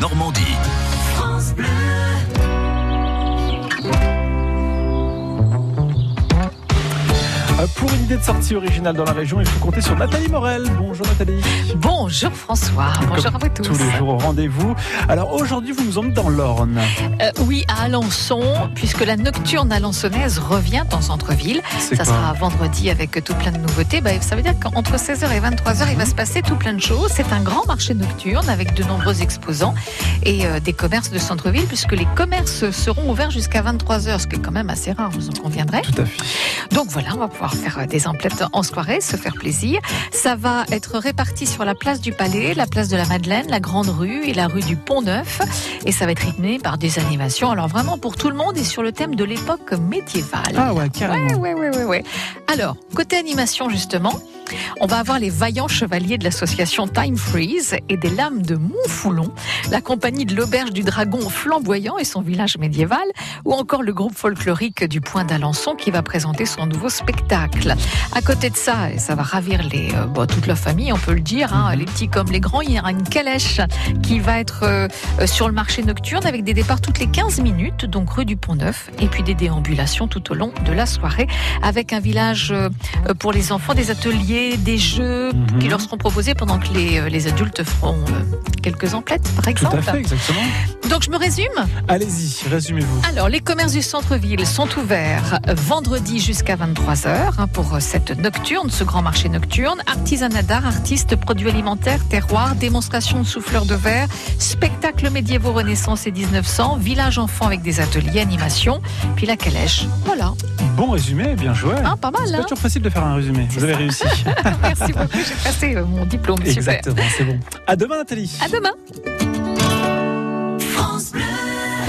Normandie. Pour une idée de sortie originale dans la région, il faut compter sur Nathalie Morel. Bonjour Nathalie. Bonjour François, bonjour à vous tous. Tous les jours au rendez-vous. Alors aujourd'hui, vous nous emmenez dans l'Orne. Euh, oui, à Alençon, puisque la nocturne alençonnaise revient en centre-ville. Ça sera vendredi avec tout plein de nouveautés. Bah, ça veut dire qu'entre 16h et 23h, il va se passer tout plein de choses. C'est un grand marché nocturne avec de nombreux exposants et euh, des commerces de centre-ville, puisque les commerces seront ouverts jusqu'à 23h, ce qui est quand même assez rare, vous en conviendrez. Tout à fait. Donc voilà, on va pouvoir faire des emplettes en soirée, se faire plaisir. Ça va être réparti sur la place du Palais, la place de la Madeleine, la Grande Rue et la rue du Pont Neuf. Et ça va être rythmé par des animations. Alors vraiment pour tout le monde et sur le thème de l'époque médiévale. Ah ouais, carrément. Ouais, ouais, ouais, ouais, ouais. Alors, côté animation, justement, on va avoir les vaillants chevaliers de l'association Time Freeze et des lames de Montfoulon, la compagnie de l'auberge du Dragon flamboyant et son village médiéval, ou encore le groupe folklorique du Point d'Alençon qui va présenter son nouveau spectacle. À côté de ça, et ça va ravir les, euh, bon, toute la famille, on peut le dire, hein, les petits comme les grands, il y aura une calèche qui va être euh, euh, sur le marché nocturne avec des départs toutes les 15 minutes, donc rue du Pont Neuf, et puis des déambulations tout au long de la soirée avec un village euh, pour les enfants, des ateliers, des jeux Mhm. qui leur seront proposés pendant que les, les adultes feront quelques emplettes, par Tout exemple. à fait, exactement. Donc je me résume. Allez-y, résumez-vous. Alors, les commerces du centre-ville sont ouverts vendredi jusqu'à 23h hein, pour cette nocturne, ce grand marché nocturne. Artisanat d'art, artistes, produits alimentaires, terroirs, démonstration de souffleurs de verre, spectacles médiévaux Renaissance et 1900, village enfant avec des ateliers, animations, puis la calèche. Voilà, Bon résumé, bien joué. Hein, pas mal, C'est pas hein toujours facile de faire un résumé. Vous avez réussi. Merci beaucoup, j'ai passé euh, mon diplôme. Exactement, c'est bon. À demain Nathalie. À demain.